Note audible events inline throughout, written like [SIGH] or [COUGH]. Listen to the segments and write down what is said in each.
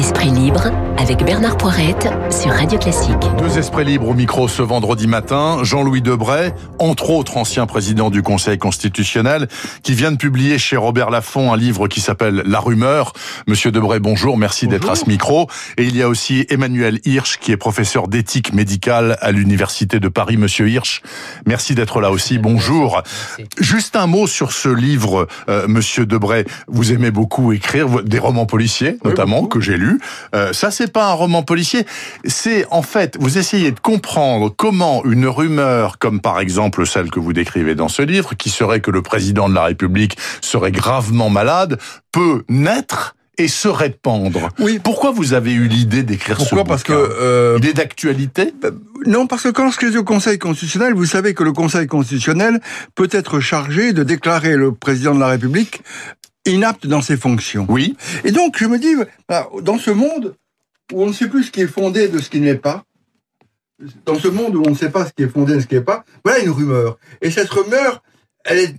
Esprit libre avec Bernard Poirette sur Radio Classique. Deux esprits libres au micro ce vendredi matin. Jean-Louis Debray, entre autres ancien président du Conseil constitutionnel, qui vient de publier chez Robert Laffont un livre qui s'appelle La rumeur. Monsieur Debray, bonjour, merci d'être à ce micro. Et il y a aussi Emmanuel Hirsch, qui est professeur d'éthique médicale à l'Université de Paris. Monsieur Hirsch, merci d'être là aussi, bonjour. Juste un mot sur ce livre, euh, Monsieur Debray. Vous aimez beaucoup écrire des romans policiers, notamment, que j'ai lu. Euh, ça, c'est pas un roman policier. C'est en fait, vous essayez de comprendre comment une rumeur, comme par exemple celle que vous décrivez dans ce livre, qui serait que le président de la République serait gravement malade, peut naître et se répandre. Oui. Pourquoi vous avez eu l'idée d'écrire ce Pourquoi? Parce que euh, idée d'actualité? euh, Non, parce que quand je au Conseil constitutionnel, vous savez que le Conseil constitutionnel peut être chargé de déclarer le président de la République inapte dans ses fonctions. Oui. Et donc, je me dis, bah, dans ce monde où on ne sait plus ce qui est fondé de ce qui n'est pas, dans ce monde où on ne sait pas ce qui est fondé de ce qui n'est pas, voilà une rumeur. Et cette rumeur, elle est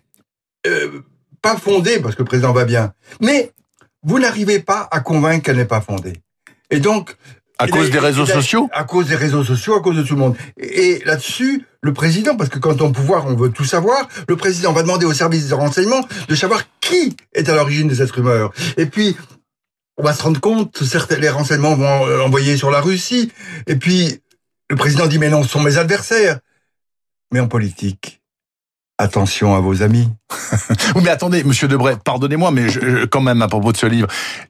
euh, pas fondée parce que le président va bien, mais vous n'arrivez pas à convaincre qu'elle n'est pas fondée. Et donc, à cause des réseaux sociaux? À cause des réseaux sociaux, à cause de tout le monde. Et, là-dessus, le président, parce que quand on est pouvoir, on veut tout savoir, le président va demander aux services de renseignement de savoir qui est à l'origine de cette rumeur. Et puis, on va se rendre compte, certes, les renseignements vont l'envoyer sur la Russie. Et puis, le président dit, mais non, ce sont mes adversaires. Mais en politique, attention à vos amis. [LAUGHS] oui, mais attendez, Monsieur Debray, pardonnez-moi, mais je, quand même à propos de ce livre,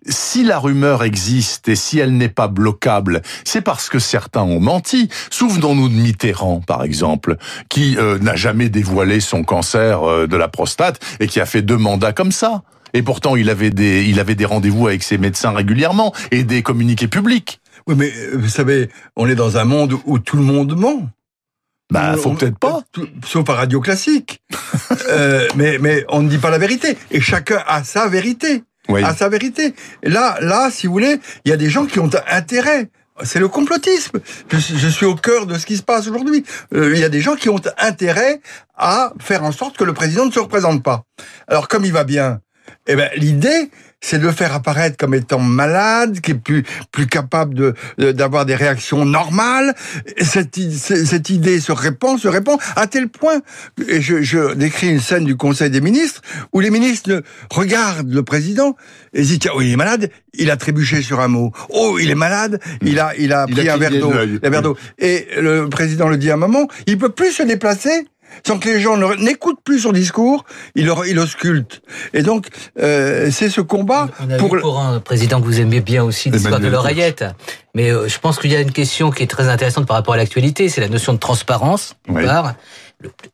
si la rumeur existe et si elle n'est pas bloquable, c'est parce que certains ont menti. Souvenons-nous de Mitterrand, par exemple, qui euh, n'a jamais dévoilé son cancer euh, de la prostate et qui a fait deux mandats comme ça. Et pourtant, il avait des, il avait des rendez-vous avec ses médecins régulièrement et des communiqués publics. Oui, mais euh, vous savez, on est dans un monde où tout le monde ment. Bah, faut peut-être pas. Sauf à radio classique. [LAUGHS] euh, mais, mais on ne dit pas la vérité. Et chacun a sa vérité. Oui. A sa vérité. là, là, si vous voulez, il y a des gens qui ont intérêt. C'est le complotisme. Je, je, suis au cœur de ce qui se passe aujourd'hui. Euh, il y a des gens qui ont intérêt à faire en sorte que le président ne se représente pas. Alors, comme il va bien, eh ben, l'idée, c'est de le faire apparaître comme étant malade, qui est plus plus capable de d'avoir des réactions normales. Cette, cette idée se répand, se répand à tel point. Et je, je décris une scène du Conseil des ministres où les ministres regardent le président et disent tiens, oh, il est malade, il a trébuché sur un mot. Oh, il est malade, il a il a pris un verre d'eau. Et le président le dit à un moment, il peut plus se déplacer sans que les gens n'écoutent plus son discours, il, il ausculte. Et donc, euh, c'est ce combat on a pour... Vu pour un président que vous aimez bien aussi, l'histoire de l'oreillette. Mais euh, je pense qu'il y a une question qui est très intéressante par rapport à l'actualité, c'est la notion de transparence, oui.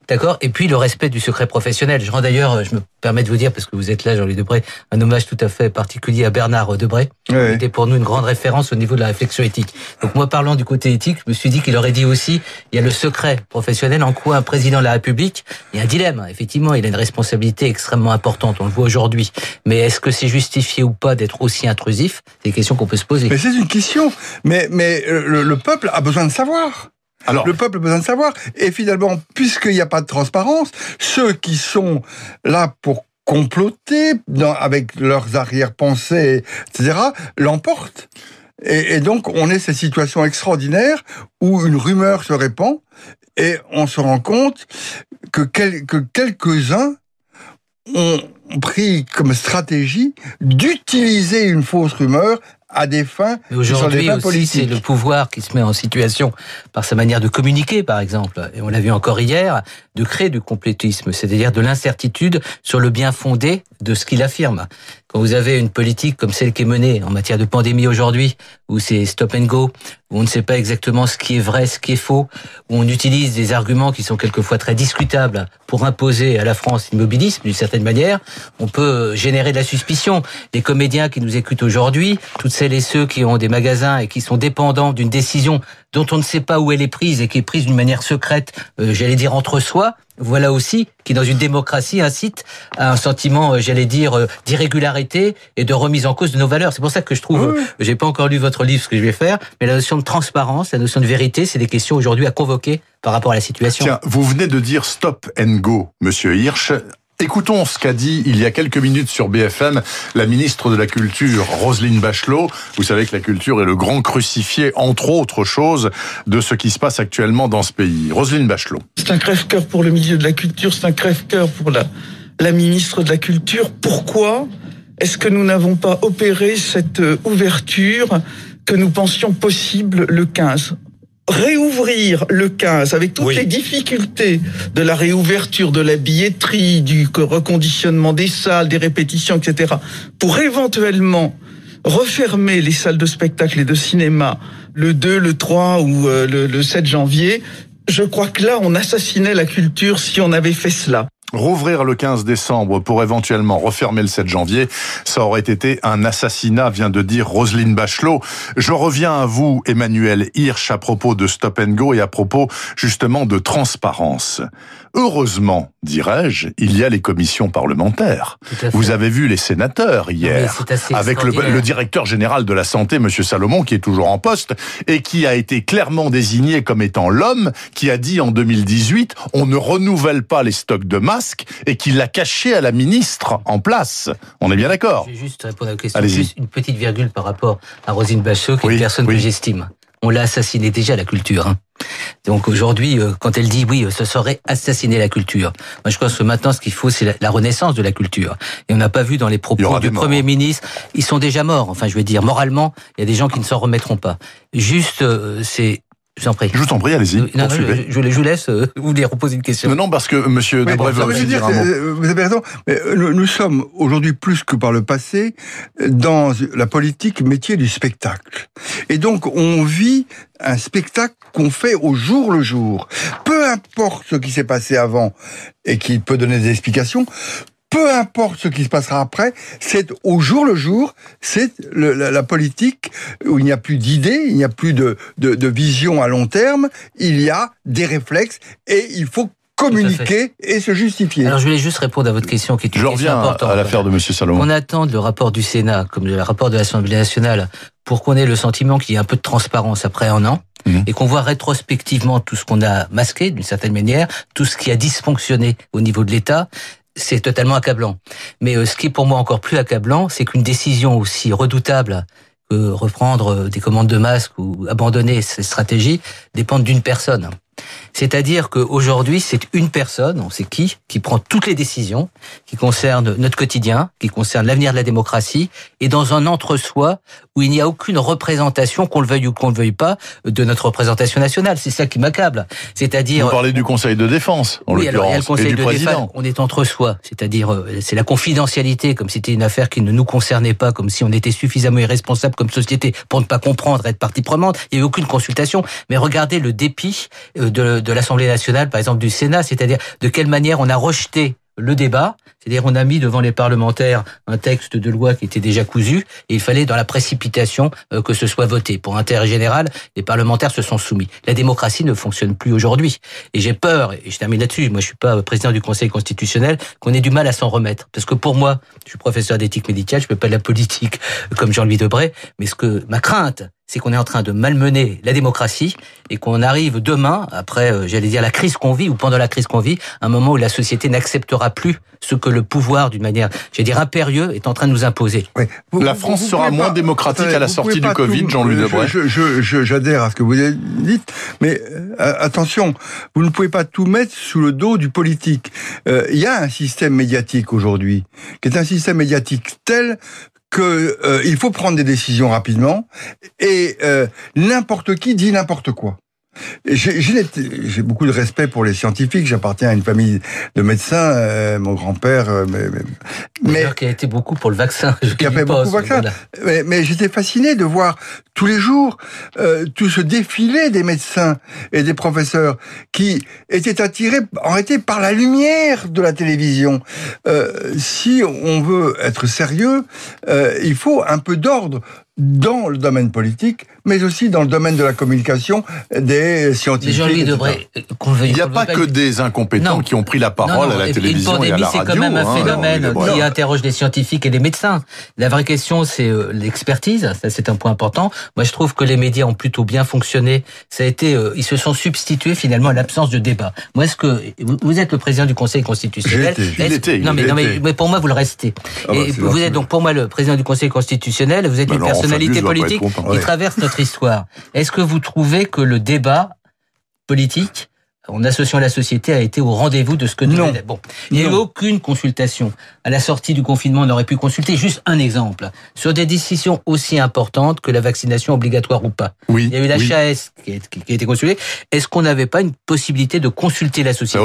D'accord? Et puis le respect du secret professionnel. Je rends d'ailleurs, je me permets de vous dire, parce que vous êtes là, Jean-Louis Debré, un hommage tout à fait particulier à Bernard Debré, qui était pour nous une grande référence au niveau de la réflexion éthique. Donc moi, parlant du côté éthique, je me suis dit qu'il aurait dit aussi, il y a le secret professionnel, en quoi un président de la République, il y a un dilemme. Effectivement, il a une responsabilité extrêmement importante, on le voit aujourd'hui. Mais est-ce que c'est justifié ou pas d'être aussi intrusif? C'est une question qu'on peut se poser. Mais c'est une question. Mais, mais le, le peuple a besoin de savoir. Alors, le peuple a besoin de savoir. Et finalement, puisqu'il n'y a pas de transparence, ceux qui sont là pour comploter avec leurs arrière-pensées, etc., l'emportent. Et, donc, on est cette situation extraordinaire où une rumeur se répand et on se rend compte que quelques-uns ont pris comme stratégie d'utiliser une fausse rumeur à des fins Mais aujourd'hui aussi, c'est le pouvoir qui se met en situation par sa manière de communiquer, par exemple. Et on l'a vu encore hier, de créer du complétisme, c'est-à-dire de l'incertitude sur le bien fondé de ce qu'il affirme. Quand vous avez une politique comme celle qui est menée en matière de pandémie aujourd'hui, où c'est stop and go, où on ne sait pas exactement ce qui est vrai, ce qui est faux, où on utilise des arguments qui sont quelquefois très discutables pour imposer à la France l'immobilisme d'une certaine manière, on peut générer de la suspicion. Les comédiens qui nous écoutent aujourd'hui, toutes celles et ceux qui ont des magasins et qui sont dépendants d'une décision dont on ne sait pas où elle est prise et qui est prise d'une manière secrète, euh, j'allais dire entre soi, voilà aussi qui, dans une démocratie, incite à un sentiment, euh, j'allais dire, euh, d'irrégularité et de remise en cause de nos valeurs. C'est pour ça que je trouve, oui. j'ai pas encore lu votre livre, ce que je vais faire, mais la notion de transparence, la notion de vérité, c'est des questions aujourd'hui à convoquer par rapport à la situation. Tiens, vous venez de dire stop and go, monsieur Hirsch Écoutons ce qu'a dit il y a quelques minutes sur BFM la ministre de la Culture, Roselyne Bachelot. Vous savez que la culture est le grand crucifié, entre autres choses, de ce qui se passe actuellement dans ce pays. Roselyne Bachelot. C'est un crève-cœur pour le milieu de la culture, c'est un crève-cœur pour la, la ministre de la Culture. Pourquoi est-ce que nous n'avons pas opéré cette euh, ouverture que nous pensions possible le 15 réouvrir le 15 avec toutes les difficultés de la réouverture de la billetterie, du reconditionnement des salles, des répétitions, etc., pour éventuellement refermer les salles de spectacle et de cinéma le 2, le 3 ou euh, le, le 7 janvier, je crois que là, on assassinait la culture si on avait fait cela. Rouvrir le 15 décembre pour éventuellement refermer le 7 janvier, ça aurait été un assassinat, vient de dire Roselyne Bachelot. Je reviens à vous, Emmanuel Hirsch, à propos de Stop and Go et à propos justement de transparence. Heureusement, dirais-je, il y a les commissions parlementaires. Vous avez vu les sénateurs hier, avec le, directeur général de la santé, Monsieur Salomon, qui est toujours en poste et qui a été clairement désigné comme étant l'homme qui a dit en 2018 on ne renouvelle pas les stocks de masques et qui l'a caché à la ministre en place. On est bien d'accord. Je vais juste répondre à la question. Juste une petite virgule par rapport à Rosine Bachot, qui est une personne que j'estime. On l'a assassiné déjà la culture. Hein. Donc aujourd'hui, euh, quand elle dit oui, ce serait assassiner la culture. Moi, je pense que maintenant, ce qu'il faut, c'est la renaissance de la culture. Et on n'a pas vu dans les propos du Premier ministre, ils sont déjà morts. Enfin, je veux dire, moralement, il y a des gens qui ne s'en remettront pas. Juste, euh, c'est je vous en prie. Je vous en prie, allez-y. Non, je, je, vous laisse euh, vous voulez reposer une question. Non, non, parce que Monsieur mais, Debré veut dire, un mot. Vous avez raison. Mais nous, nous sommes aujourd'hui plus que par le passé dans la politique métier du spectacle. Et donc, on vit un spectacle qu'on fait au jour le jour. Peu importe ce qui s'est passé avant et qui peut donner des explications, peu importe ce qui se passera après, c'est au jour le jour, c'est la, la, politique où il n'y a plus d'idées, il n'y a plus de, de, de, vision à long terme, il y a des réflexes et il faut communiquer et se justifier. Alors je voulais juste répondre à votre question qui est une je reviens à l'affaire de Monsieur Salomon. On attend le rapport du Sénat comme le rapport de l'Assemblée nationale pour qu'on ait le sentiment qu'il y ait un peu de transparence après un an mhm. et qu'on voit rétrospectivement tout ce qu'on a masqué d'une certaine manière, tout ce qui a dysfonctionné au niveau de l'État c'est totalement accablant. Mais euh, ce qui est pour moi encore plus accablant, c'est qu'une décision aussi redoutable que reprendre euh, des commandes de masques ou abandonner ces stratégies dépendent d'une personne. C'est-à-dire qu'aujourd'hui, c'est une personne, on sait qui, qui prend toutes les décisions qui concernent notre quotidien, qui concernent l'avenir de la démocratie, et dans un entre-soi où il n'y a aucune représentation, qu'on le veuille ou qu'on le veuille pas, de notre représentation nationale. C'est ça qui m'accable. C'est-à-dire. Vous parlez du Conseil de défense, en oui, y a le Conseil de défense. On est entre soi, c'est-à-dire euh, c'est la confidentialité, comme si c'était une affaire qui ne nous concernait pas, comme si on était suffisamment irresponsable comme société pour ne pas comprendre, être partie prenante. Il n'y a eu aucune consultation. Mais regardez le dépit euh, de de l'Assemblée nationale, par exemple du Sénat, c'est-à-dire de quelle manière on a rejeté le débat, c'est-à-dire on a mis devant les parlementaires un texte de loi qui était déjà cousu et il fallait dans la précipitation euh, que ce soit voté. Pour intérêt général, les parlementaires se sont soumis. La démocratie ne fonctionne plus aujourd'hui et j'ai peur, et je termine là-dessus, moi je suis pas président du Conseil constitutionnel, qu'on ait du mal à s'en remettre. Parce que pour moi, je suis professeur d'éthique médicale, je ne fais pas de la politique comme Jean-Louis Debré, mais ce que ma crainte, c'est qu'on est en train de malmener la démocratie et qu'on arrive demain, après, euh, j'allais dire, la crise qu'on vit ou pendant la crise qu'on vit, un moment où la société n'acceptera plus ce que le pouvoir, d'une manière, j'allais dire, impérieux, est en train de nous imposer. la France sera moins démocratique à la sortie du Covid, Jean-Louis Debray. J'adhère à ce que vous dites, mais euh, attention, vous ne pouvez pas tout mettre sous le dos du politique. Euh, il y a un système médiatique aujourd'hui, qui est un système médiatique tel qu'il euh, faut prendre des décisions rapidement et euh, n'importe qui dit n'importe quoi. J'ai beaucoup de respect pour les scientifiques. J'appartiens à une famille de médecins. Euh, mon grand-père, euh, mais, mais qui a été beaucoup pour le vaccin. Qui a fait beaucoup vaccin. Mais, mais j'étais fasciné de voir tous les jours euh, tout ce défilé des médecins et des professeurs qui étaient attirés en réalité par la lumière de la télévision. Euh, si on veut être sérieux, euh, il faut un peu d'ordre dans le domaine politique, mais aussi dans le domaine de la communication des scientifiques. Il n'y a pas que des incompétents qui ont pris la parole à la télévision et à la radio. c'est quand même un hein. phénomène qui interroge les scientifiques et les médecins. La vraie question, c'est euh, l'expertise, ça c'est un point important. Moi, je trouve que les médias ont plutôt bien fonctionné. Ça a été, euh, ils se sont substitués finalement à l'absence de débat. Moi, est-ce que vous êtes le président du Conseil constitutionnel? Non, mais, non, mais, pour moi, vous le restez. Ah bah, et vous êtes donc pour moi le président du Conseil constitutionnel. Vous êtes bah une personnalité politique qui traverse notre histoire. Est-ce que vous trouvez que le débat politique en associant la société, a été au rendez-vous de ce que nous non. Bon, il n'y a eu aucune consultation. À la sortie du confinement, on aurait pu consulter juste un exemple sur des décisions aussi importantes que la vaccination obligatoire ou pas. Oui. Il y a eu la HAS qui, a, été consultée. Est-ce qu'on n'avait pas une possibilité de consulter la société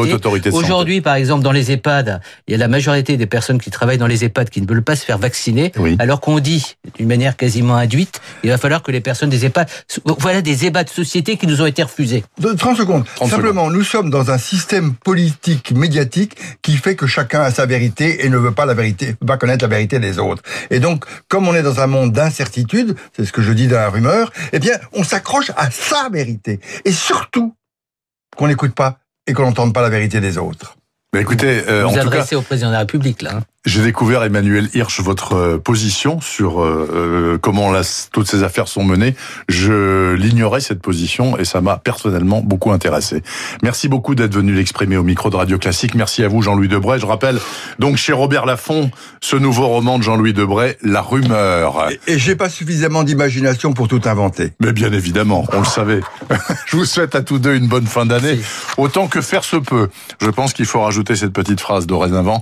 Aujourd'hui, par exemple, dans les EHPAD, il y a la majorité des personnes qui travaillent dans les EHPAD qui ne veulent pas se faire vacciner, alors qu'on dit d'une manière quasiment induite, il va falloir que les personnes des EHPAD, voilà des ébats de société qui nous ont été refusés. 30 secondes. Simplement, nous sommes dans un système politique médiatique qui fait que chacun a sa vérité et ne veut pas la vérité, pas connaître la vérité des autres. Et donc, comme on est dans un monde d'incertitude, c'est ce que je dis dans la rumeur, eh bien, on s'accroche à sa vérité. Et surtout, qu'on n'écoute pas et qu'on n'entende pas la vérité des autres. Mais écoutez, euh, vous en adressez au président de la République là. J'ai découvert, Emmanuel Hirsch, votre euh, position sur euh, euh, comment la, toutes ces affaires sont menées. Je l'ignorais, cette position, et ça m'a personnellement beaucoup intéressé. Merci beaucoup d'être venu l'exprimer au micro de Radio Classique. Merci à vous, Jean-Louis Debray. Je rappelle, donc, chez Robert Laffont, ce nouveau roman de Jean-Louis Debray, La Rumeur. Et, et j'ai pas suffisamment d'imagination pour tout inventer. Mais bien évidemment, on le savait. [LAUGHS] Je vous souhaite à tous deux une bonne fin d'année. Autant que faire se peut. Je pense qu'il faut rajouter cette petite phrase dorénavant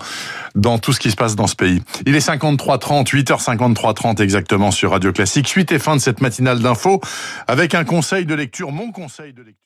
dans tout ce qui se passe dans ce pays. Il est 53-30, 8h53-30 exactement sur Radio Classique. Suite et fin de cette matinale d'infos avec un conseil de lecture, mon conseil de lecture.